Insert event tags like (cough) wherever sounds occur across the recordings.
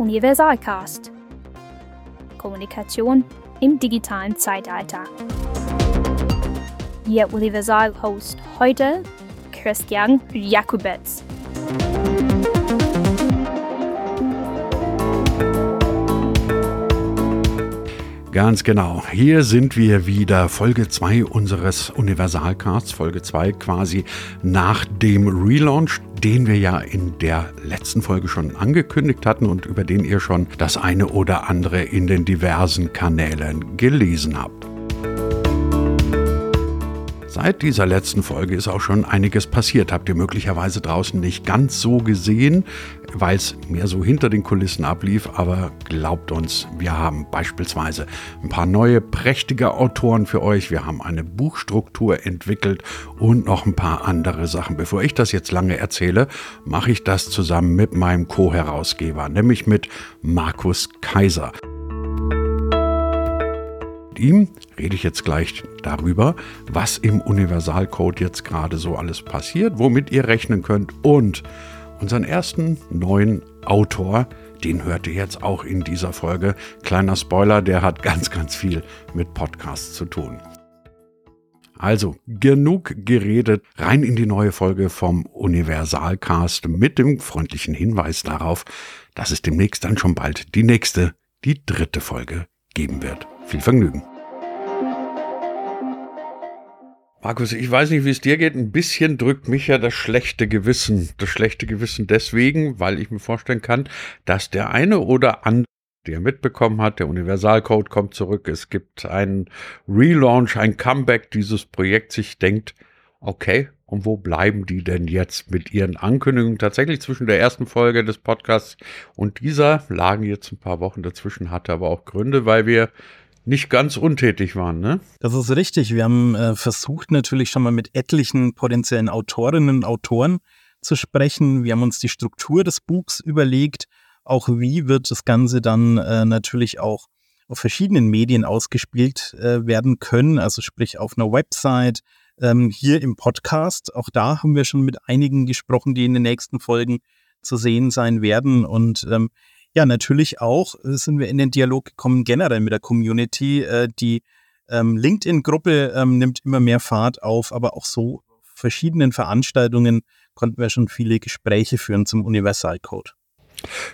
Universalcast. Kommunikation im digitalen Zeitalter. Ihr Universal-Host heute Christian Jakubetz. Ganz genau. Hier sind wir wieder. Folge 2 unseres Universalcasts. Folge 2 quasi nach dem Relaunch, den wir ja in der letzten Folge schon angekündigt hatten und über den ihr schon das eine oder andere in den diversen Kanälen gelesen habt. Seit dieser letzten Folge ist auch schon einiges passiert. Habt ihr möglicherweise draußen nicht ganz so gesehen, weil es mehr so hinter den Kulissen ablief. Aber glaubt uns, wir haben beispielsweise ein paar neue prächtige Autoren für euch. Wir haben eine Buchstruktur entwickelt und noch ein paar andere Sachen. Bevor ich das jetzt lange erzähle, mache ich das zusammen mit meinem Co-Herausgeber, nämlich mit Markus Kaiser ihm rede ich jetzt gleich darüber, was im Universalcode jetzt gerade so alles passiert, womit ihr rechnen könnt und unseren ersten neuen Autor, den hört ihr jetzt auch in dieser Folge. Kleiner Spoiler, der hat (laughs) ganz, ganz viel mit Podcasts zu tun. Also, genug geredet, rein in die neue Folge vom Universalcast mit dem freundlichen Hinweis darauf, dass es demnächst dann schon bald die nächste, die dritte Folge geben wird. Viel Vergnügen. Markus, ich weiß nicht, wie es dir geht. Ein bisschen drückt mich ja das schlechte Gewissen. Das schlechte Gewissen deswegen, weil ich mir vorstellen kann, dass der eine oder andere, der mitbekommen hat, der Universalcode kommt zurück, es gibt einen Relaunch, ein Comeback dieses Projekt, sich denkt, okay, und wo bleiben die denn jetzt mit ihren Ankündigungen? Tatsächlich zwischen der ersten Folge des Podcasts und dieser lagen jetzt ein paar Wochen dazwischen, hatte aber auch Gründe, weil wir nicht ganz untätig waren, ne? Das ist richtig. Wir haben äh, versucht natürlich schon mal mit etlichen potenziellen Autorinnen und Autoren zu sprechen. Wir haben uns die Struktur des Buchs überlegt. Auch wie wird das Ganze dann äh, natürlich auch auf verschiedenen Medien ausgespielt äh, werden können, also sprich auf einer Website, ähm, hier im Podcast. Auch da haben wir schon mit einigen gesprochen, die in den nächsten Folgen zu sehen sein werden. Und ähm, ja, natürlich auch äh, sind wir in den Dialog gekommen, generell mit der Community. Äh, die ähm, LinkedIn-Gruppe ähm, nimmt immer mehr Fahrt auf, aber auch so verschiedenen Veranstaltungen konnten wir schon viele Gespräche führen zum Universalcode.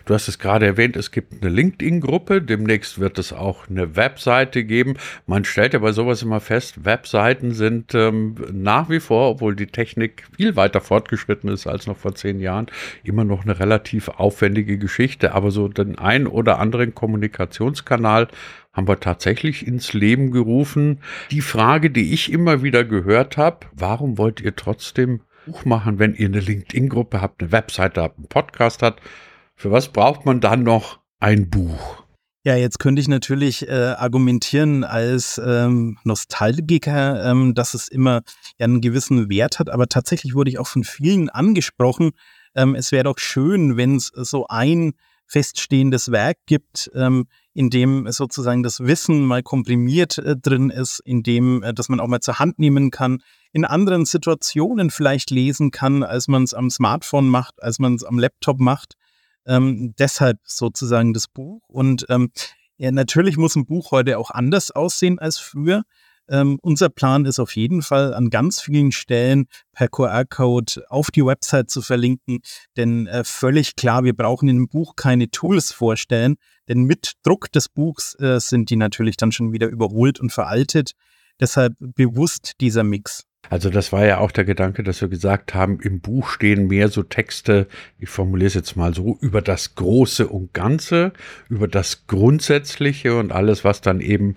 Du hast es gerade erwähnt, es gibt eine LinkedIn-Gruppe, demnächst wird es auch eine Webseite geben. Man stellt ja bei sowas immer fest, Webseiten sind ähm, nach wie vor, obwohl die Technik viel weiter fortgeschritten ist als noch vor zehn Jahren, immer noch eine relativ aufwendige Geschichte. Aber so den einen oder anderen Kommunikationskanal haben wir tatsächlich ins Leben gerufen. Die Frage, die ich immer wieder gehört habe, warum wollt ihr trotzdem Buch machen, wenn ihr eine LinkedIn-Gruppe habt, eine Webseite habt, einen Podcast habt? Für was braucht man dann noch ein Buch? Ja, jetzt könnte ich natürlich äh, argumentieren als ähm, Nostalgiker, ähm, dass es immer ja, einen gewissen Wert hat, aber tatsächlich wurde ich auch von vielen angesprochen. Ähm, es wäre doch schön, wenn es so ein feststehendes Werk gibt, ähm, in dem sozusagen das Wissen mal komprimiert äh, drin ist, in dem, äh, dass man auch mal zur Hand nehmen kann, in anderen Situationen vielleicht lesen kann, als man es am Smartphone macht, als man es am Laptop macht. Ähm, deshalb sozusagen das Buch. Und ähm, ja, natürlich muss ein Buch heute auch anders aussehen als früher. Ähm, unser Plan ist auf jeden Fall an ganz vielen Stellen per QR-Code auf die Website zu verlinken, denn äh, völlig klar, wir brauchen in dem Buch keine Tools vorstellen, denn mit Druck des Buchs äh, sind die natürlich dann schon wieder überholt und veraltet. Deshalb bewusst dieser Mix. Also das war ja auch der Gedanke, dass wir gesagt haben, im Buch stehen mehr so Texte, ich formuliere es jetzt mal so, über das Große und Ganze, über das Grundsätzliche und alles, was dann eben,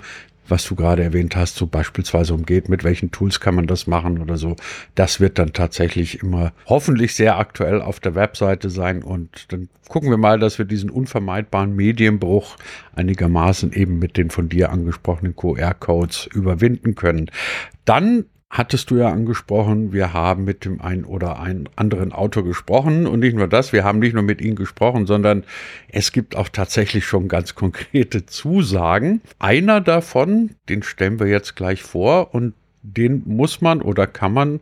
was du gerade erwähnt hast, so beispielsweise umgeht, mit welchen Tools kann man das machen oder so. Das wird dann tatsächlich immer hoffentlich sehr aktuell auf der Webseite sein und dann gucken wir mal, dass wir diesen unvermeidbaren Medienbruch einigermaßen eben mit den von dir angesprochenen QR-Codes überwinden können. Dann hattest du ja angesprochen, wir haben mit dem einen oder einen anderen Autor gesprochen und nicht nur das, wir haben nicht nur mit ihm gesprochen, sondern es gibt auch tatsächlich schon ganz konkrete Zusagen. Einer davon, den stellen wir jetzt gleich vor und den muss man oder kann man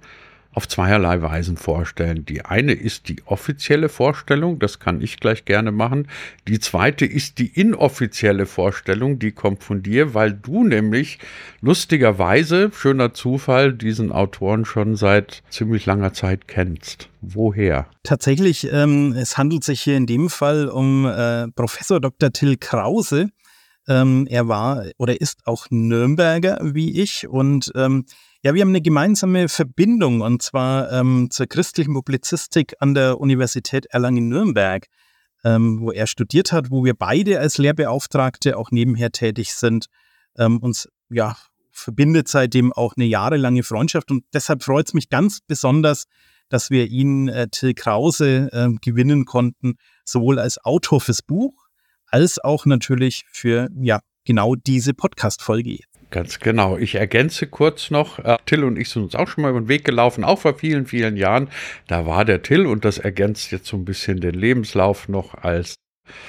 auf zweierlei Weisen vorstellen. Die eine ist die offizielle Vorstellung, das kann ich gleich gerne machen. Die zweite ist die inoffizielle Vorstellung, die kommt von dir, weil du nämlich lustigerweise, schöner Zufall, diesen Autoren schon seit ziemlich langer Zeit kennst. Woher? Tatsächlich, ähm, es handelt sich hier in dem Fall um äh, Professor Dr. Till Krause. Ähm, er war oder ist auch Nürnberger wie ich und ähm, ja, wir haben eine gemeinsame Verbindung und zwar ähm, zur christlichen Publizistik an der Universität Erlangen-Nürnberg, ähm, wo er studiert hat, wo wir beide als Lehrbeauftragte auch nebenher tätig sind. Ähm, uns ja verbindet seitdem auch eine jahrelange Freundschaft und deshalb freut es mich ganz besonders, dass wir ihn, äh, Till Krause, äh, gewinnen konnten, sowohl als Autor fürs Buch als auch natürlich für ja genau diese Podcast-Folge Ganz genau. Ich ergänze kurz noch, äh, Till und ich sind uns auch schon mal über den Weg gelaufen, auch vor vielen, vielen Jahren. Da war der Till und das ergänzt jetzt so ein bisschen den Lebenslauf noch als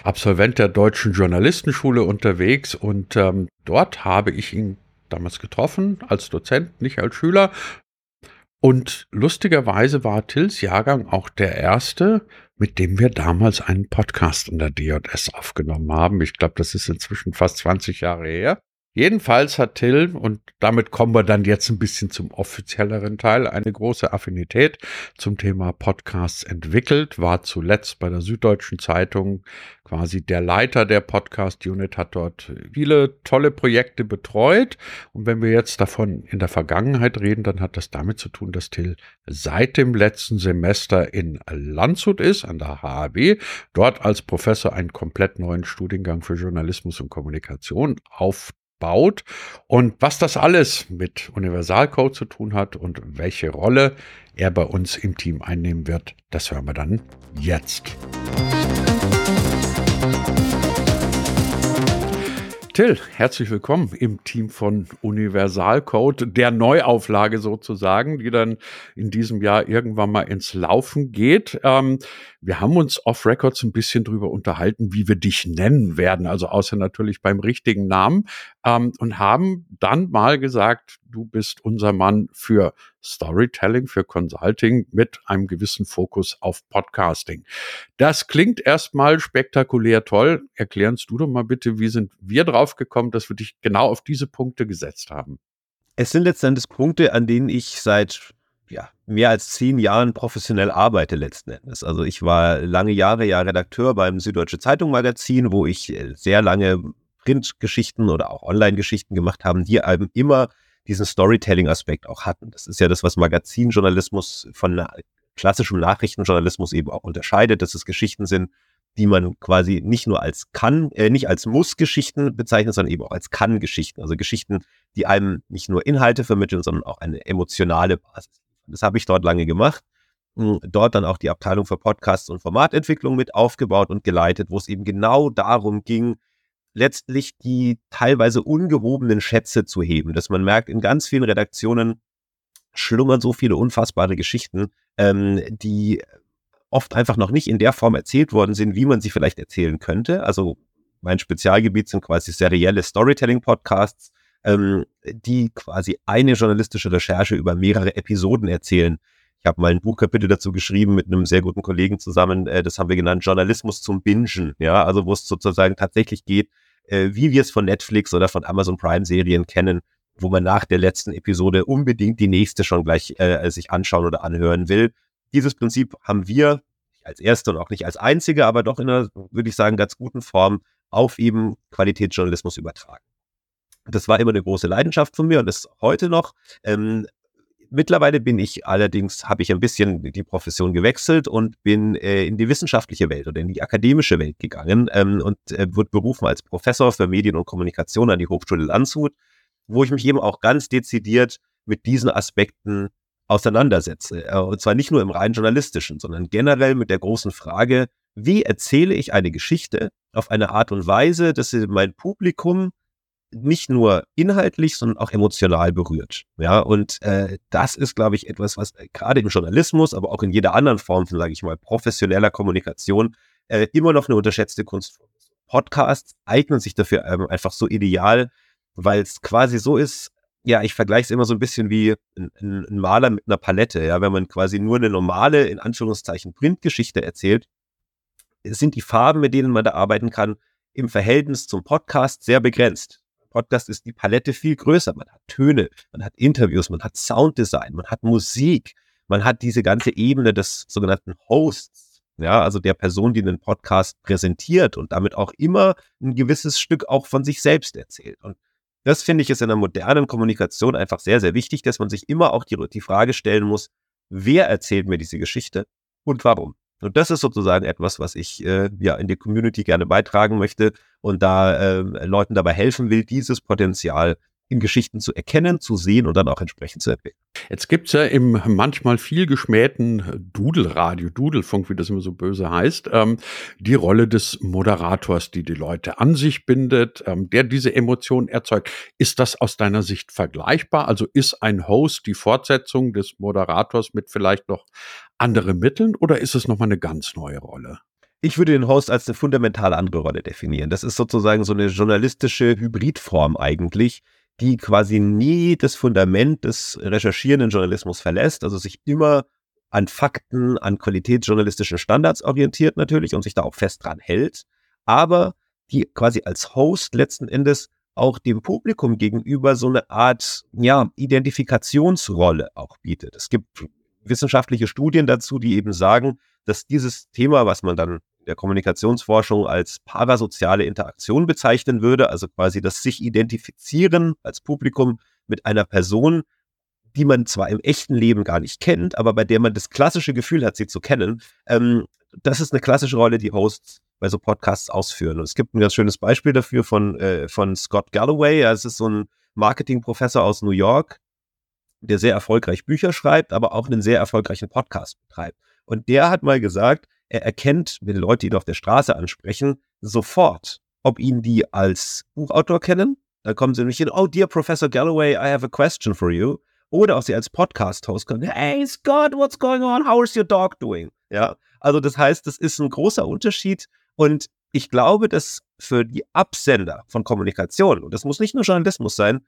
Absolvent der Deutschen Journalistenschule unterwegs und ähm, dort habe ich ihn damals getroffen als Dozent, nicht als Schüler. Und lustigerweise war Tills Jahrgang auch der erste, mit dem wir damals einen Podcast in der DJS aufgenommen haben. Ich glaube, das ist inzwischen fast 20 Jahre her. Jedenfalls hat Till, und damit kommen wir dann jetzt ein bisschen zum offizielleren Teil, eine große Affinität zum Thema Podcasts entwickelt, war zuletzt bei der Süddeutschen Zeitung quasi der Leiter der Podcast-Unit, hat dort viele tolle Projekte betreut. Und wenn wir jetzt davon in der Vergangenheit reden, dann hat das damit zu tun, dass Till seit dem letzten Semester in Landshut ist, an der HAB, dort als Professor einen komplett neuen Studiengang für Journalismus und Kommunikation auf baut und was das alles mit Universalcode zu tun hat und welche Rolle er bei uns im Team einnehmen wird, das hören wir dann jetzt. Till, herzlich willkommen im Team von Universalcode, der Neuauflage sozusagen, die dann in diesem Jahr irgendwann mal ins Laufen geht. Ähm, wir haben uns off Records ein bisschen drüber unterhalten, wie wir dich nennen werden, also außer natürlich beim richtigen Namen, ähm, und haben dann mal gesagt, du bist unser Mann für Storytelling, für Consulting mit einem gewissen Fokus auf Podcasting. Das klingt erstmal spektakulär toll. Erklärst du doch mal bitte, wie sind wir drauf gekommen, dass wir dich genau auf diese Punkte gesetzt haben? Es sind letztendlich Punkte, an denen ich seit ja, mehr als zehn Jahren professionell arbeite letzten Endes. Also ich war lange Jahre ja Redakteur beim Süddeutsche Zeitung Magazin, wo ich äh, sehr lange Printgeschichten oder auch Online-Geschichten gemacht habe, die eben immer diesen Storytelling-Aspekt auch hatten. Das ist ja das, was Magazinjournalismus von klassischem Nachrichtenjournalismus eben auch unterscheidet, dass es Geschichten sind, die man quasi nicht nur als kann, äh, nicht als Muss-Geschichten bezeichnet, sondern eben auch als Kann-Geschichten. Also Geschichten, die einem nicht nur Inhalte vermitteln, sondern auch eine emotionale Basis. Das habe ich dort lange gemacht. Hm, dort dann auch die Abteilung für Podcasts und Formatentwicklung mit aufgebaut und geleitet, wo es eben genau darum ging, letztlich die teilweise ungehobenen Schätze zu heben, dass man merkt, in ganz vielen Redaktionen schlummern so viele unfassbare Geschichten, ähm, die oft einfach noch nicht in der Form erzählt worden sind, wie man sie vielleicht erzählen könnte. Also mein Spezialgebiet sind quasi serielle Storytelling-Podcasts, ähm, die quasi eine journalistische Recherche über mehrere Episoden erzählen. Ich habe mal ein Buchkapitel dazu geschrieben mit einem sehr guten Kollegen zusammen. Äh, das haben wir genannt Journalismus zum Bingen. Ja, also wo es sozusagen tatsächlich geht, äh, wie wir es von Netflix oder von Amazon Prime Serien kennen, wo man nach der letzten Episode unbedingt die nächste schon gleich äh, sich anschauen oder anhören will. Dieses Prinzip haben wir als erste und auch nicht als einzige, aber doch in einer, würde ich sagen, ganz guten Form auf eben Qualitätsjournalismus übertragen. Das war immer eine große Leidenschaft von mir und ist heute noch. Ähm, mittlerweile bin ich allerdings, habe ich ein bisschen die Profession gewechselt und bin äh, in die wissenschaftliche Welt oder in die akademische Welt gegangen ähm, und äh, wurde berufen als Professor für Medien und Kommunikation an die Hochschule Landshut, wo ich mich eben auch ganz dezidiert mit diesen Aspekten auseinandersetze. Äh, und zwar nicht nur im rein journalistischen, sondern generell mit der großen Frage, wie erzähle ich eine Geschichte auf eine Art und Weise, dass mein Publikum nicht nur inhaltlich, sondern auch emotional berührt. Ja, und äh, das ist, glaube ich, etwas, was äh, gerade im Journalismus, aber auch in jeder anderen Form von, sage ich mal, professioneller Kommunikation äh, immer noch eine unterschätzte Kunstform ist. Podcasts eignen sich dafür ähm, einfach so ideal, weil es quasi so ist, ja, ich vergleiche es immer so ein bisschen wie ein, ein, Maler mit einer Palette. Ja, wenn man quasi nur eine normale, in Anführungszeichen, Printgeschichte erzählt, sind die Farben, mit denen man da arbeiten kann, im Verhältnis zum Podcast sehr begrenzt. Podcast ist die Palette viel größer. Man hat Töne, man hat Interviews, man hat Sounddesign, man hat Musik, man hat diese ganze Ebene des sogenannten Hosts, ja, also der Person, die den Podcast präsentiert und damit auch immer ein gewisses Stück auch von sich selbst erzählt. Und das finde ich ist in der modernen Kommunikation einfach sehr, sehr wichtig, dass man sich immer auch die, die Frage stellen muss, wer erzählt mir diese Geschichte und warum? Und das ist sozusagen etwas, was ich äh, ja in die Community gerne beitragen möchte und da äh, Leuten dabei helfen will, dieses Potenzial in Geschichten zu erkennen, zu sehen und dann auch entsprechend zu entwickeln. Jetzt gibt's ja im manchmal viel geschmähten Dudelradio, Dudelfunk, wie das immer so böse heißt, ähm, die Rolle des Moderators, die die Leute an sich bindet, ähm, der diese Emotionen erzeugt. Ist das aus deiner Sicht vergleichbar? Also ist ein Host die Fortsetzung des Moderators mit vielleicht noch anderen Mitteln oder ist es nochmal eine ganz neue Rolle? Ich würde den Host als eine fundamental andere Rolle definieren. Das ist sozusagen so eine journalistische Hybridform eigentlich, die quasi nie das Fundament des recherchierenden Journalismus verlässt, also sich immer an Fakten, an qualitätsjournalistischen Standards orientiert natürlich und sich da auch fest dran hält, aber die quasi als Host letzten Endes auch dem Publikum gegenüber so eine Art, ja, Identifikationsrolle auch bietet. Es gibt wissenschaftliche Studien dazu, die eben sagen, dass dieses Thema, was man dann der Kommunikationsforschung als parasoziale Interaktion bezeichnen würde, also quasi das sich identifizieren als Publikum mit einer Person, die man zwar im echten Leben gar nicht kennt, aber bei der man das klassische Gefühl hat, sie zu kennen. Ähm, das ist eine klassische Rolle, die Hosts bei so Podcasts ausführen. Und es gibt ein ganz schönes Beispiel dafür von, äh, von Scott Galloway. Es ist so ein Marketingprofessor aus New York, der sehr erfolgreich Bücher schreibt, aber auch einen sehr erfolgreichen Podcast betreibt. Und der hat mal gesagt, er erkennt, wenn Leute ihn auf der Straße ansprechen, sofort, ob ihn die als Buchautor kennen. Da kommen sie nämlich hin, oh dear Professor Galloway, I have a question for you. Oder auch sie als Podcast-Host kommen, hey Scott, what's going on? How is your dog doing? Ja, also das heißt, das ist ein großer Unterschied und ich glaube, dass für die Absender von Kommunikation, und das muss nicht nur Journalismus sein,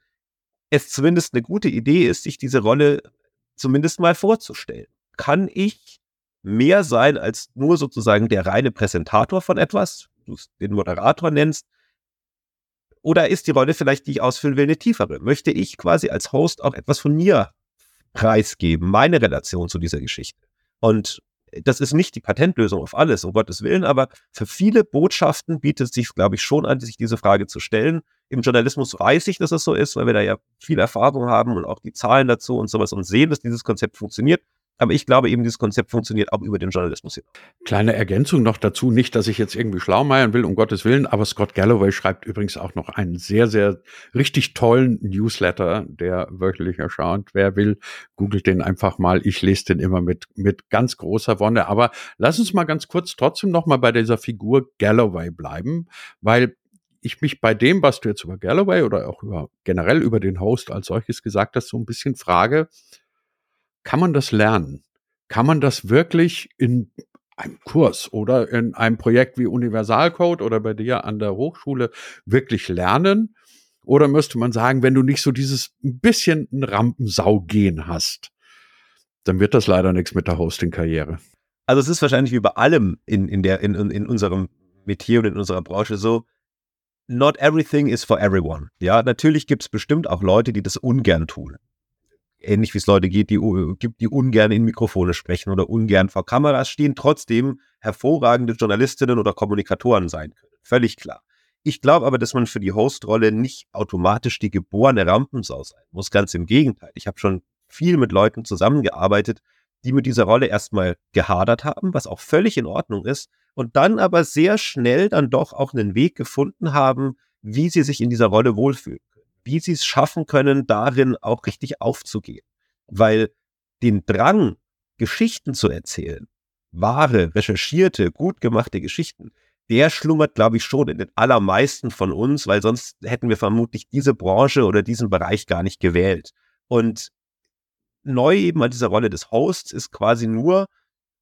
es zumindest eine gute Idee ist, sich diese Rolle zumindest mal vorzustellen. Kann ich mehr sein als nur sozusagen der reine Präsentator von etwas, du den Moderator nennst? Oder ist die Rolle vielleicht, die ich ausfüllen will, eine tiefere? Möchte ich quasi als Host auch etwas von mir preisgeben, meine Relation zu dieser Geschichte? Und das ist nicht die Patentlösung auf alles, um Gottes Willen, aber für viele Botschaften bietet es sich, glaube ich, schon an, sich diese Frage zu stellen. Im Journalismus weiß ich, dass es so ist, weil wir da ja viel Erfahrung haben und auch die Zahlen dazu und sowas und sehen, dass dieses Konzept funktioniert. Aber ich glaube eben, dieses Konzept funktioniert auch über den Journalismus hin. Kleine Ergänzung noch dazu, nicht, dass ich jetzt irgendwie schlaumeiern will, um Gottes Willen, aber Scott Galloway schreibt übrigens auch noch einen sehr, sehr richtig tollen Newsletter, der wöchentlich erscheint. Wer will, googelt den einfach mal. Ich lese den immer mit, mit ganz großer Wonne. Aber lass uns mal ganz kurz trotzdem noch mal bei dieser Figur Galloway bleiben, weil ich mich bei dem, was du jetzt über Galloway oder auch über, generell über den Host als solches gesagt hast, so ein bisschen frage, kann man das lernen? Kann man das wirklich in einem Kurs oder in einem Projekt wie Universalcode oder bei dir an der Hochschule wirklich lernen? Oder müsste man sagen, wenn du nicht so dieses ein bisschen ein Rampensau-Gehen hast, dann wird das leider nichts mit der Hosting-Karriere. Also es ist wahrscheinlich wie bei allem in, in, der, in, in unserem Metier und in unserer Branche so, not everything is for everyone. Ja, natürlich gibt es bestimmt auch Leute, die das ungern tun ähnlich wie es Leute gibt, die, gibt, die ungern in Mikrofone sprechen oder ungern vor Kameras stehen, trotzdem hervorragende Journalistinnen oder Kommunikatoren sein können. Völlig klar. Ich glaube aber, dass man für die Hostrolle nicht automatisch die geborene Rampensau sein muss. Ganz im Gegenteil. Ich habe schon viel mit Leuten zusammengearbeitet, die mit dieser Rolle erstmal gehadert haben, was auch völlig in Ordnung ist, und dann aber sehr schnell dann doch auch einen Weg gefunden haben, wie sie sich in dieser Rolle wohlfühlen wie sie es schaffen können, darin auch richtig aufzugehen. Weil den Drang, Geschichten zu erzählen, wahre, recherchierte, gut gemachte Geschichten, der schlummert, glaube ich, schon in den allermeisten von uns, weil sonst hätten wir vermutlich diese Branche oder diesen Bereich gar nicht gewählt. Und neu eben an dieser Rolle des Hosts ist quasi nur,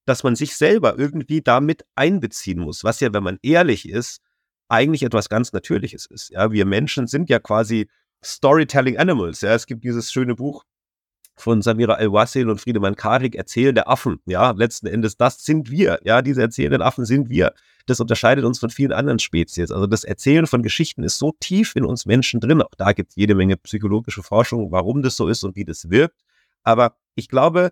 dass man sich selber irgendwie damit einbeziehen muss, was ja, wenn man ehrlich ist, eigentlich etwas ganz Natürliches ist. Ja, wir Menschen sind ja quasi Storytelling Animals. Ja, es gibt dieses schöne Buch von Samira El-Wassil und Friedemann Karik, Erzählende Affen. Ja, letzten Endes, das sind wir. Ja, diese erzählenden Affen sind wir. Das unterscheidet uns von vielen anderen Spezies. Also das Erzählen von Geschichten ist so tief in uns Menschen drin. Auch da gibt es jede Menge psychologische Forschung, warum das so ist und wie das wirkt. Aber ich glaube,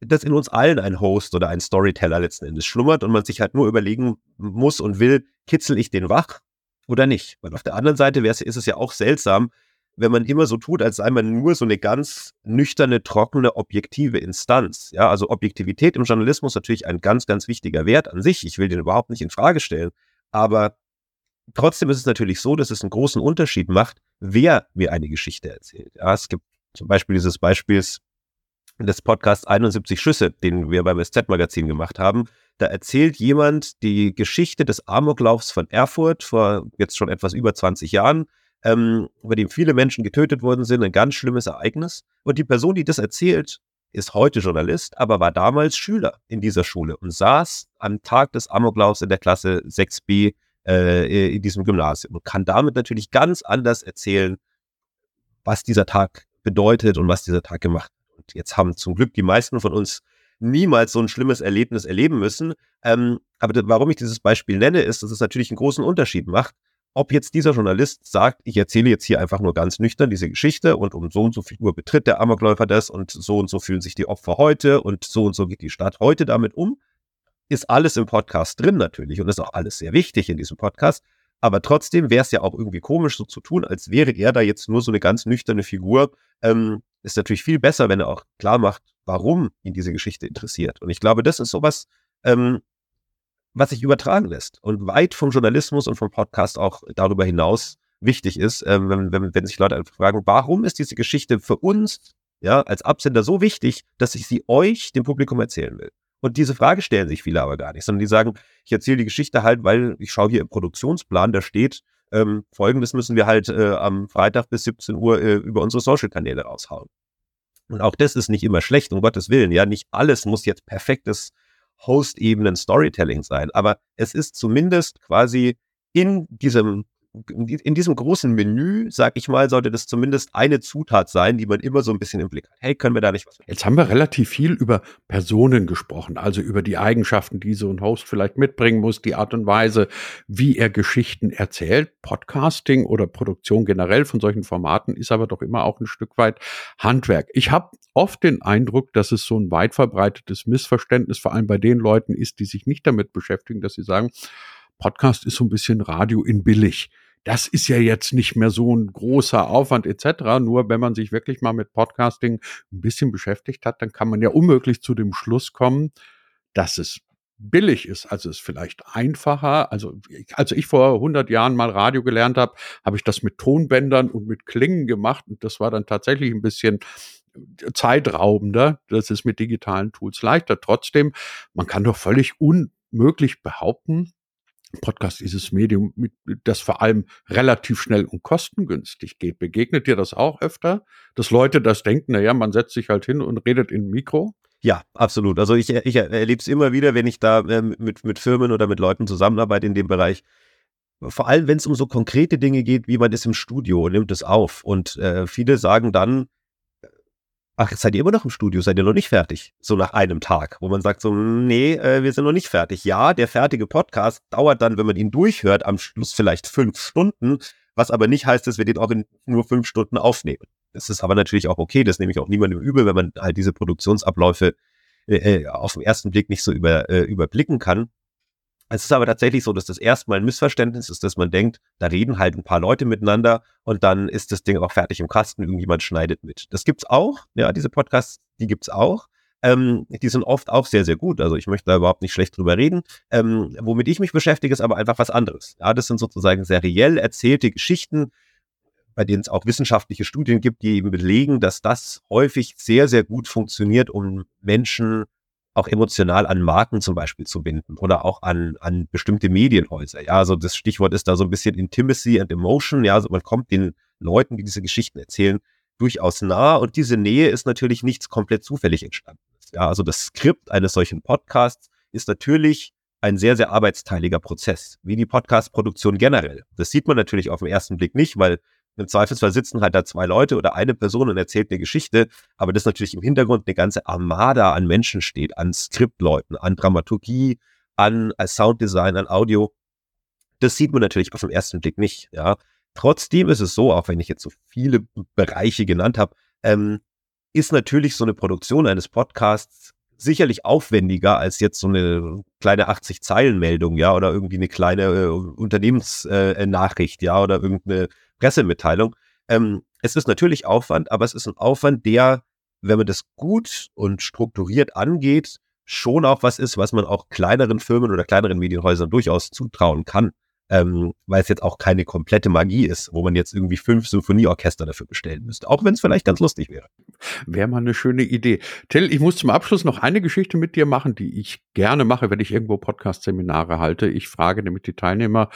dass in uns allen ein Host oder ein Storyteller letzten Endes schlummert und man sich halt nur überlegen muss und will, kitzel ich den wach oder nicht? Weil auf der anderen Seite ist es ja auch seltsam, wenn man immer so tut, als sei man nur so eine ganz nüchterne, trockene, objektive Instanz. Ja, also Objektivität im Journalismus natürlich ein ganz, ganz wichtiger Wert an sich. Ich will den überhaupt nicht in Frage stellen. Aber trotzdem ist es natürlich so, dass es einen großen Unterschied macht, wer mir eine Geschichte erzählt. Ja, es gibt zum Beispiel dieses Beispiels des Podcasts 71 Schüsse, den wir beim SZ-Magazin gemacht haben. Da erzählt jemand die Geschichte des Amoklaufs von Erfurt vor jetzt schon etwas über 20 Jahren ähm, bei dem viele Menschen getötet worden sind, ein ganz schlimmes Ereignis. Und die Person, die das erzählt, ist heute Journalist, aber war damals Schüler in dieser Schule und saß am Tag des Amoklaufs in der Klasse 6b äh, in diesem Gymnasium und kann damit natürlich ganz anders erzählen, was dieser Tag bedeutet und was dieser Tag gemacht hat. Und jetzt haben zum Glück die meisten von uns niemals so ein schlimmes Erlebnis erleben müssen. Ähm, aber warum ich dieses Beispiel nenne, ist, dass es natürlich einen großen Unterschied macht, ob jetzt dieser Journalist sagt, ich erzähle jetzt hier einfach nur ganz nüchtern diese Geschichte und um so und so viel Uhr betritt der Amokläufer das und so und so fühlen sich die Opfer heute und so und so geht die Stadt heute damit um, ist alles im Podcast drin natürlich und ist auch alles sehr wichtig in diesem Podcast. Aber trotzdem wäre es ja auch irgendwie komisch, so zu tun, als wäre er da jetzt nur so eine ganz nüchterne Figur. Ähm, ist natürlich viel besser, wenn er auch klar macht, warum ihn diese Geschichte interessiert. Und ich glaube, das ist sowas, ähm, was sich übertragen lässt und weit vom Journalismus und vom Podcast auch darüber hinaus wichtig ist, ähm, wenn, wenn, wenn sich Leute fragen, warum ist diese Geschichte für uns ja, als Absender so wichtig, dass ich sie euch, dem Publikum, erzählen will. Und diese Frage stellen sich viele aber gar nicht, sondern die sagen, ich erzähle die Geschichte halt, weil ich schaue hier im Produktionsplan, da steht, ähm, folgendes müssen wir halt äh, am Freitag bis 17 Uhr äh, über unsere Social-Kanäle raushauen. Und auch das ist nicht immer schlecht, um Gottes Willen. Ja, nicht alles muss jetzt perfektes Host-Ebenen Storytelling sein. Aber es ist zumindest quasi in diesem in diesem großen Menü, sag ich mal, sollte das zumindest eine Zutat sein, die man immer so ein bisschen im Blick hat. Hey, können wir da nicht was machen? Jetzt haben wir relativ viel über Personen gesprochen, also über die Eigenschaften, die so ein Host vielleicht mitbringen muss, die Art und Weise, wie er Geschichten erzählt. Podcasting oder Produktion generell von solchen Formaten ist aber doch immer auch ein Stück weit Handwerk. Ich habe oft den Eindruck, dass es so ein weit verbreitetes Missverständnis vor allem bei den Leuten ist, die sich nicht damit beschäftigen, dass sie sagen, Podcast ist so ein bisschen Radio in billig das ist ja jetzt nicht mehr so ein großer Aufwand etc. Nur wenn man sich wirklich mal mit Podcasting ein bisschen beschäftigt hat, dann kann man ja unmöglich zu dem Schluss kommen, dass es billig ist. Also es ist vielleicht einfacher. Also als ich vor 100 Jahren mal Radio gelernt habe, habe ich das mit Tonbändern und mit Klingen gemacht und das war dann tatsächlich ein bisschen zeitraubender. Das ist mit digitalen Tools leichter. Trotzdem, man kann doch völlig unmöglich behaupten, Podcast ist das Medium, das vor allem relativ schnell und kostengünstig geht. Begegnet dir das auch öfter, dass Leute das denken, naja, man setzt sich halt hin und redet in ein Mikro? Ja, absolut. Also ich, ich erlebe es immer wieder, wenn ich da äh, mit, mit Firmen oder mit Leuten zusammenarbeite in dem Bereich. Vor allem, wenn es um so konkrete Dinge geht, wie man ist im Studio nimmt es auf. Und äh, viele sagen dann, ach, seid ihr immer noch im Studio, seid ihr noch nicht fertig? So nach einem Tag, wo man sagt so, nee, äh, wir sind noch nicht fertig. Ja, der fertige Podcast dauert dann, wenn man ihn durchhört, am Schluss vielleicht fünf Stunden, was aber nicht heißt, dass wir den auch in nur fünf Stunden aufnehmen. Das ist aber natürlich auch okay, das nehme ich auch niemandem übel, wenn man halt diese Produktionsabläufe äh, äh auf den ersten Blick nicht so über, äh, überblicken kann. Es ist aber tatsächlich so, dass das erstmal ein Missverständnis ist, dass man denkt, da reden halt ein paar Leute miteinander und dann ist das Ding auch fertig im Kasten, irgendjemand schneidet mit. Das gibt's auch, ja, diese Podcasts, die gibt's auch. Ähm, die sind oft auch sehr, sehr gut. Also ich möchte da überhaupt nicht schlecht drüber reden. Ähm, womit ich mich beschäftige, ist aber einfach was anderes. Ja, das sind sozusagen seriell erzählte Geschichten, bei denen es auch wissenschaftliche Studien gibt, die eben belegen, dass das häufig sehr, sehr gut funktioniert, um Menschen auch emotional an Marken zum Beispiel zu binden oder auch an, an bestimmte Medienhäuser. Ja, also das Stichwort ist da so ein bisschen Intimacy and Emotion. Ja, also man kommt den Leuten, die diese Geschichten erzählen, durchaus nah und diese Nähe ist natürlich nichts komplett zufällig entstanden. Ja, also das Skript eines solchen Podcasts ist natürlich ein sehr, sehr arbeitsteiliger Prozess, wie die Podcast-Produktion generell. Das sieht man natürlich auf den ersten Blick nicht, weil Im Zweifelsfall sitzen halt da zwei Leute oder eine Person und erzählt eine Geschichte, aber das natürlich im Hintergrund eine ganze Armada an Menschen steht, an Skriptleuten, an Dramaturgie, an Sounddesign, an Audio. Das sieht man natürlich auf den ersten Blick nicht, ja. Trotzdem ist es so, auch wenn ich jetzt so viele Bereiche genannt habe, ähm, ist natürlich so eine Produktion eines Podcasts sicherlich aufwendiger als jetzt so eine kleine 80-Zeilen-Meldung, ja, oder irgendwie eine kleine äh, Unternehmensnachricht, äh, ja, oder irgendeine Pressemitteilung. Ähm, es ist natürlich Aufwand, aber es ist ein Aufwand, der, wenn man das gut und strukturiert angeht, schon auch was ist, was man auch kleineren Firmen oder kleineren Medienhäusern durchaus zutrauen kann ähm, weil es jetzt auch keine komplette Magie ist, wo man jetzt irgendwie fünf Symphonieorchester dafür bestellen müsste, auch wenn es vielleicht ganz lustig wäre. Wäre mal eine schöne Idee. Till, ich muss zum Abschluss noch eine Geschichte mit dir machen, die ich gerne mache, wenn ich irgendwo Podcast-Seminare halte. Ich frage nämlich die Teilnehmer,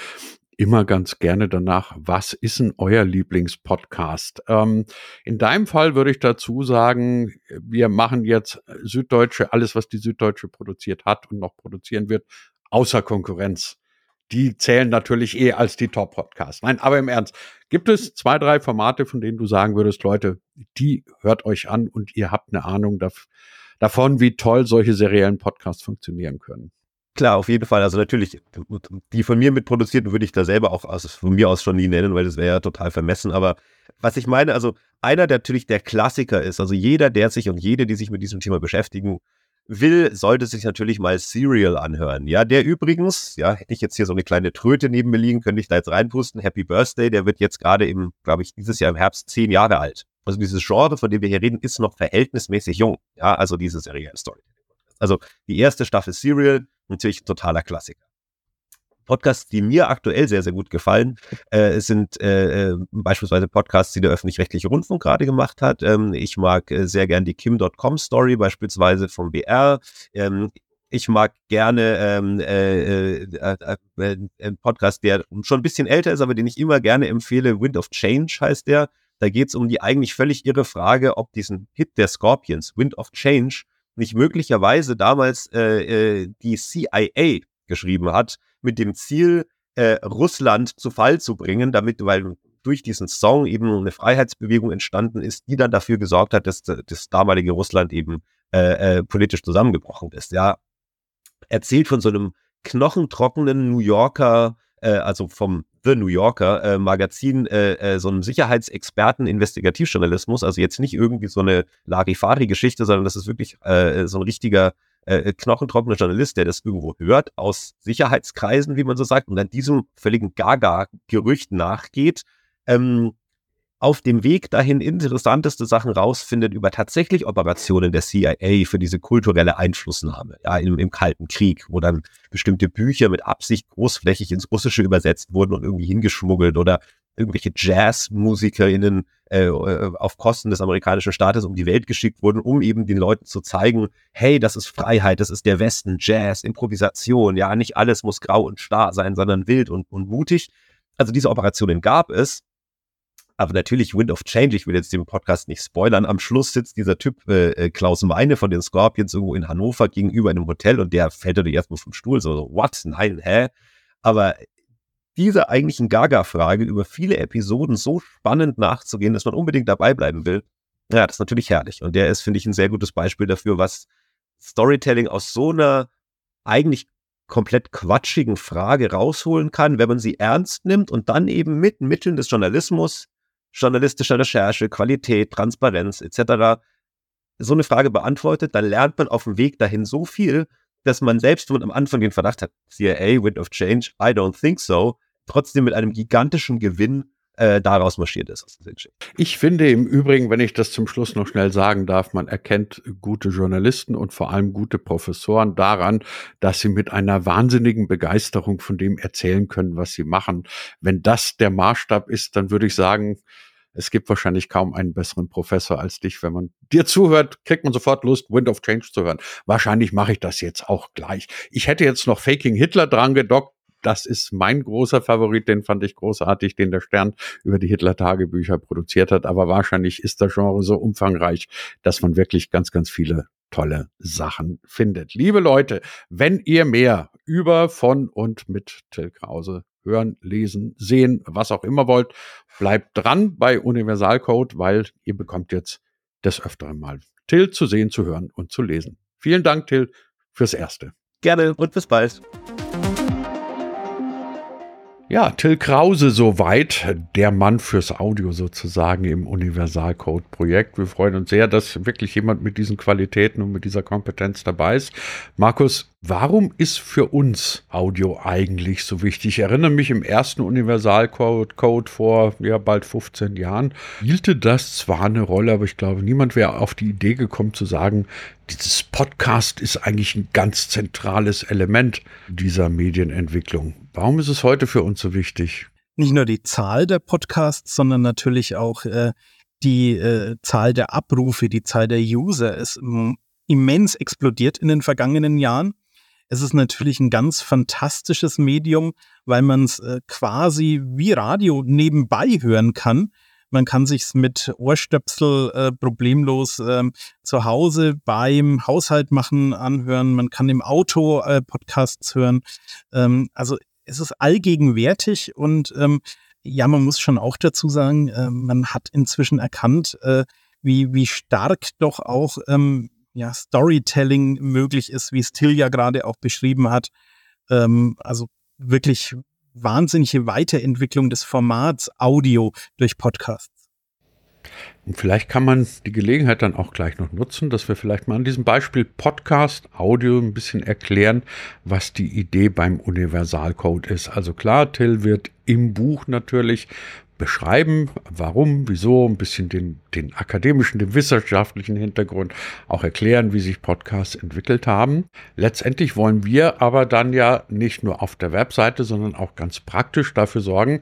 immer ganz gerne danach, was ist denn euer Lieblingspodcast? Ähm, in deinem Fall würde ich dazu sagen, wir machen jetzt Süddeutsche, alles, was die Süddeutsche produziert hat und noch produzieren wird, außer Konkurrenz die zählen natürlich eh als die Top-Podcasts. Nein, aber im Ernst, gibt es zwei, drei Formate, von denen du sagen würdest, Leute, die hört euch an und ihr habt eine Ahnung davon, wie toll solche seriellen Podcasts funktionieren können? Klar, auf jeden Fall. Also natürlich, die von mir mitproduzierten würde ich da selber auch aus, von mir aus schon nie nennen, weil das wäre ja total vermessen. Aber was ich meine, also einer, der natürlich der Klassiker ist, also jeder, der sich und jede, die sich mit diesem Thema beschäftigen, will, sollte sich natürlich mal Serial anhören. Ja, der übrigens, ja, hätte ich jetzt hier so eine kleine Tröte neben mir liegen, könnte ich da jetzt reinpusten. Happy Birthday, der wird jetzt gerade im, glaube ich, dieses Jahr im Herbst zehn Jahre alt. Also dieses Genre, von dem wir hier reden, ist noch verhältnismäßig jung. Ja, also diese Serial Story. Also die erste Staffel Serial, natürlich ein totaler Klassiker. Podcasts, die mir aktuell sehr, sehr gut gefallen, äh, sind äh, äh, beispielsweise Podcasts, die der öffentlich-rechtliche Rundfunk gerade gemacht hat. Ähm, ich mag äh, sehr gern die Kim.com Story, beispielsweise vom BR. Ähm, ich mag gerne ähm, äh, äh, äh, äh, einen Podcast, der schon ein bisschen älter ist, aber den ich immer gerne empfehle. Wind of Change heißt der. Da geht es um die eigentlich völlig irre Frage, ob diesen Hit der Scorpions, Wind of Change, nicht möglicherweise damals äh, äh, die CIA geschrieben hat, mit dem Ziel, äh, Russland zu Fall zu bringen, damit, weil durch diesen Song eben eine Freiheitsbewegung entstanden ist, die dann dafür gesorgt hat, dass das damalige Russland eben äh, äh, politisch zusammengebrochen ist. Ja, erzählt von so einem knochentrockenen New Yorker, äh, also vom The New Yorker äh, Magazin, äh, äh, so einem Sicherheitsexperten Investigativjournalismus, also jetzt nicht irgendwie so eine Larifari-Geschichte, sondern das ist wirklich so ein richtiger äh, knochentrockener Journalist, der das irgendwo hört, aus Sicherheitskreisen, wie man so sagt, und dann diesem völligen Gaga-Gerücht nachgeht, ähm, auf dem Weg dahin interessanteste Sachen rausfindet über tatsächlich Operationen der CIA für diese kulturelle Einflussnahme, ja, im, im Kalten Krieg, wo dann bestimmte Bücher mit Absicht großflächig ins Russische übersetzt wurden und irgendwie hingeschmuggelt oder irgendwelche JazzmusikerInnen äh, äh, auf Kosten des amerikanischen Staates um die Welt geschickt wurden, um eben den Leuten zu zeigen, hey, das ist Freiheit, das ist der Westen, Jazz, Improvisation, ja, nicht alles muss grau und starr sein, sondern wild und, und mutig. Also diese Operationen gab es. Aber natürlich Wind of Change, ich will jetzt den Podcast nicht spoilern, am Schluss sitzt dieser Typ äh, äh Klaus Meine von den Scorpions irgendwo in Hannover gegenüber einem Hotel und der fällt natürlich erstmal vom Stuhl, so, what, nein, hä? Aber dieser eigentlichen Gaga-Frage über viele Episoden so spannend nachzugehen, dass man unbedingt dabei bleiben will, ja, das ist natürlich herrlich. Und der ist, finde ich, ein sehr gutes Beispiel dafür, was Storytelling aus so einer eigentlich komplett quatschigen Frage rausholen kann, wenn man sie ernst nimmt und dann eben mit Mitteln des Journalismus, journalistischer Recherche, Qualität, Transparenz etc. so eine Frage beantwortet, dann lernt man auf dem Weg dahin so viel, dass man selbst, wenn man am Anfang den Verdacht hat, CIA, Wind of Change, I don't think so, trotzdem mit einem gigantischen Gewinn äh, daraus marschiert ist. Ich finde im Übrigen, wenn ich das zum Schluss noch schnell sagen darf, man erkennt gute Journalisten und vor allem gute Professoren daran, dass sie mit einer wahnsinnigen Begeisterung von dem erzählen können, was sie machen. Wenn das der Maßstab ist, dann würde ich sagen, es gibt wahrscheinlich kaum einen besseren Professor als dich. Wenn man dir zuhört, kriegt man sofort Lust, Wind of Change zu hören. Wahrscheinlich mache ich das jetzt auch gleich. Ich hätte jetzt noch Faking Hitler dran gedockt das ist mein großer Favorit, den fand ich großartig, den der Stern über die Hitler-Tagebücher produziert hat. Aber wahrscheinlich ist das Genre so umfangreich, dass man wirklich ganz, ganz viele tolle Sachen findet. Liebe Leute, wenn ihr mehr über, von und mit Till Krause hören, lesen, sehen, was auch immer wollt, bleibt dran bei Universalcode, weil ihr bekommt jetzt des Öfteren mal Till zu sehen, zu hören und zu lesen. Vielen Dank, Till, fürs Erste. Gerne und bis bald. Ja, Till Krause soweit, der Mann fürs Audio sozusagen im Universalcode-Projekt. Wir freuen uns sehr, dass wirklich jemand mit diesen Qualitäten und mit dieser Kompetenz dabei ist. Markus, warum ist für uns Audio eigentlich so wichtig? Ich erinnere mich im ersten Universalcode Code vor ja, bald 15 Jahren, spielte das zwar eine Rolle, aber ich glaube, niemand wäre auf die Idee gekommen zu sagen, dieses Podcast ist eigentlich ein ganz zentrales Element dieser Medienentwicklung. Warum ist es heute für uns so wichtig? Nicht nur die Zahl der Podcasts, sondern natürlich auch äh, die äh, Zahl der Abrufe, die Zahl der User ist immens explodiert in den vergangenen Jahren. Es ist natürlich ein ganz fantastisches Medium, weil man es äh, quasi wie Radio nebenbei hören kann. Man kann sich's mit Ohrstöpsel äh, problemlos ähm, zu Hause beim Haushalt machen anhören. Man kann im Auto äh, Podcasts hören. Ähm, also es ist allgegenwärtig und ähm, ja, man muss schon auch dazu sagen, äh, man hat inzwischen erkannt, äh, wie, wie stark doch auch ähm, ja, Storytelling möglich ist, wie es Till ja gerade auch beschrieben hat. Ähm, also wirklich wahnsinnige Weiterentwicklung des Formats Audio durch Podcasts. Und vielleicht kann man die Gelegenheit dann auch gleich noch nutzen, dass wir vielleicht mal an diesem Beispiel Podcast, Audio ein bisschen erklären, was die Idee beim Universalcode ist. Also klar, Till wird im Buch natürlich beschreiben, warum, wieso, ein bisschen den, den akademischen, den wissenschaftlichen Hintergrund, auch erklären, wie sich Podcasts entwickelt haben. Letztendlich wollen wir aber dann ja nicht nur auf der Webseite, sondern auch ganz praktisch dafür sorgen,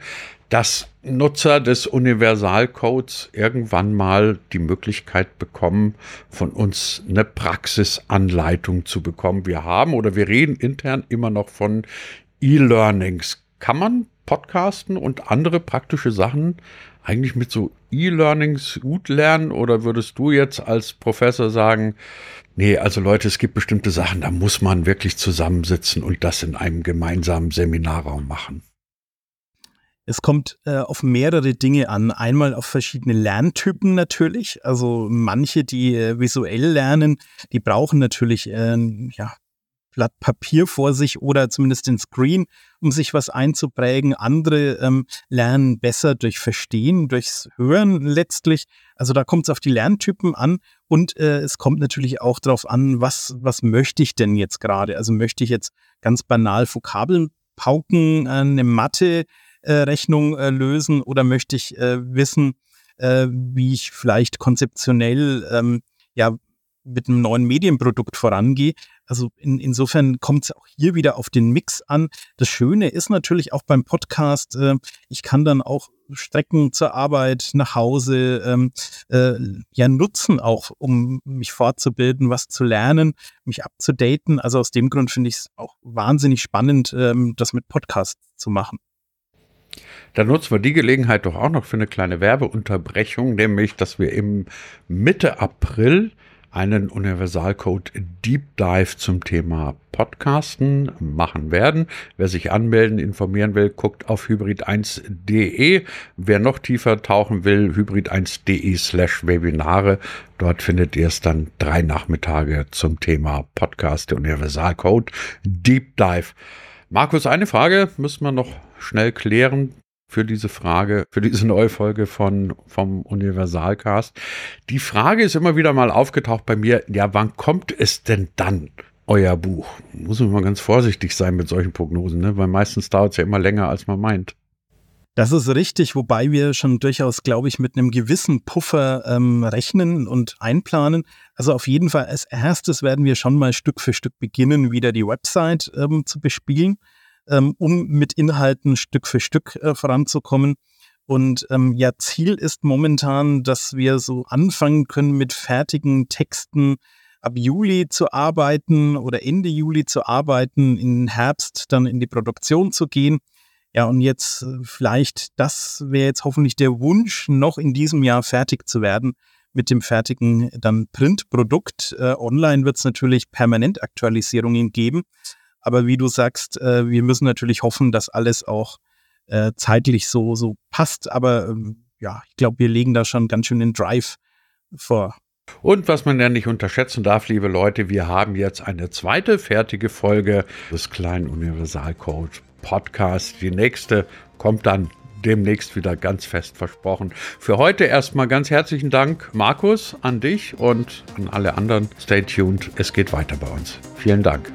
dass Nutzer des Universalcodes irgendwann mal die Möglichkeit bekommen, von uns eine Praxisanleitung zu bekommen. Wir haben oder wir reden intern immer noch von E-Learnings. Kann man Podcasten und andere praktische Sachen eigentlich mit so E-Learnings gut lernen? Oder würdest du jetzt als Professor sagen, nee, also Leute, es gibt bestimmte Sachen, da muss man wirklich zusammensitzen und das in einem gemeinsamen Seminarraum machen? Es kommt äh, auf mehrere Dinge an. Einmal auf verschiedene Lerntypen natürlich. Also manche, die äh, visuell lernen, die brauchen natürlich äh, ja, Blatt Papier vor sich oder zumindest den Screen, um sich was einzuprägen. Andere ähm, lernen besser durch Verstehen, durchs Hören letztlich. Also da kommt es auf die Lerntypen an und äh, es kommt natürlich auch darauf an, was, was möchte ich denn jetzt gerade? Also möchte ich jetzt ganz banal Vokabeln pauken, äh, eine Mathe-Rechnung äh, lösen oder möchte ich äh, wissen, äh, wie ich vielleicht konzeptionell ähm, ja mit einem neuen Medienprodukt vorangehe. Also in, insofern kommt es auch hier wieder auf den Mix an. Das Schöne ist natürlich auch beim Podcast, äh, ich kann dann auch Strecken zur Arbeit, nach Hause ähm, äh, ja nutzen, auch um mich fortzubilden, was zu lernen, mich abzudaten. Also aus dem Grund finde ich es auch wahnsinnig spannend, ähm, das mit Podcasts zu machen. Dann nutzen wir die Gelegenheit doch auch noch für eine kleine Werbeunterbrechung, nämlich, dass wir im Mitte April einen Universalcode Deep Dive zum Thema Podcasten machen werden. Wer sich anmelden, informieren will, guckt auf hybrid1.de. Wer noch tiefer tauchen will, hybrid1.de slash Webinare. Dort findet ihr es dann drei Nachmittage zum Thema Podcast, der Universalcode Deep Dive. Markus, eine Frage müssen wir noch schnell klären für diese Frage, für diese neue Folge von, vom Universalcast. Die Frage ist immer wieder mal aufgetaucht bei mir, ja, wann kommt es denn dann, euer Buch? Muss man mal ganz vorsichtig sein mit solchen Prognosen, ne? weil meistens dauert es ja immer länger, als man meint. Das ist richtig, wobei wir schon durchaus, glaube ich, mit einem gewissen Puffer ähm, rechnen und einplanen. Also auf jeden Fall als erstes werden wir schon mal Stück für Stück beginnen, wieder die Website ähm, zu bespielen ähm, um mit Inhalten Stück für Stück äh, voranzukommen. Und ähm, ja, Ziel ist momentan, dass wir so anfangen können, mit fertigen Texten ab Juli zu arbeiten oder Ende Juli zu arbeiten, in Herbst dann in die Produktion zu gehen. Ja, und jetzt äh, vielleicht, das wäre jetzt hoffentlich der Wunsch, noch in diesem Jahr fertig zu werden mit dem fertigen dann Printprodukt. Äh, online wird es natürlich permanent Aktualisierungen geben. Aber wie du sagst, äh, wir müssen natürlich hoffen, dass alles auch äh, zeitlich so, so passt. Aber ähm, ja, ich glaube, wir legen da schon ganz schön den Drive vor. Und was man ja nicht unterschätzen darf, liebe Leute, wir haben jetzt eine zweite fertige Folge des kleinen Universalcode Podcast. Die nächste kommt dann demnächst wieder ganz fest versprochen. Für heute erstmal ganz herzlichen Dank, Markus, an dich und an alle anderen. Stay tuned, es geht weiter bei uns. Vielen Dank.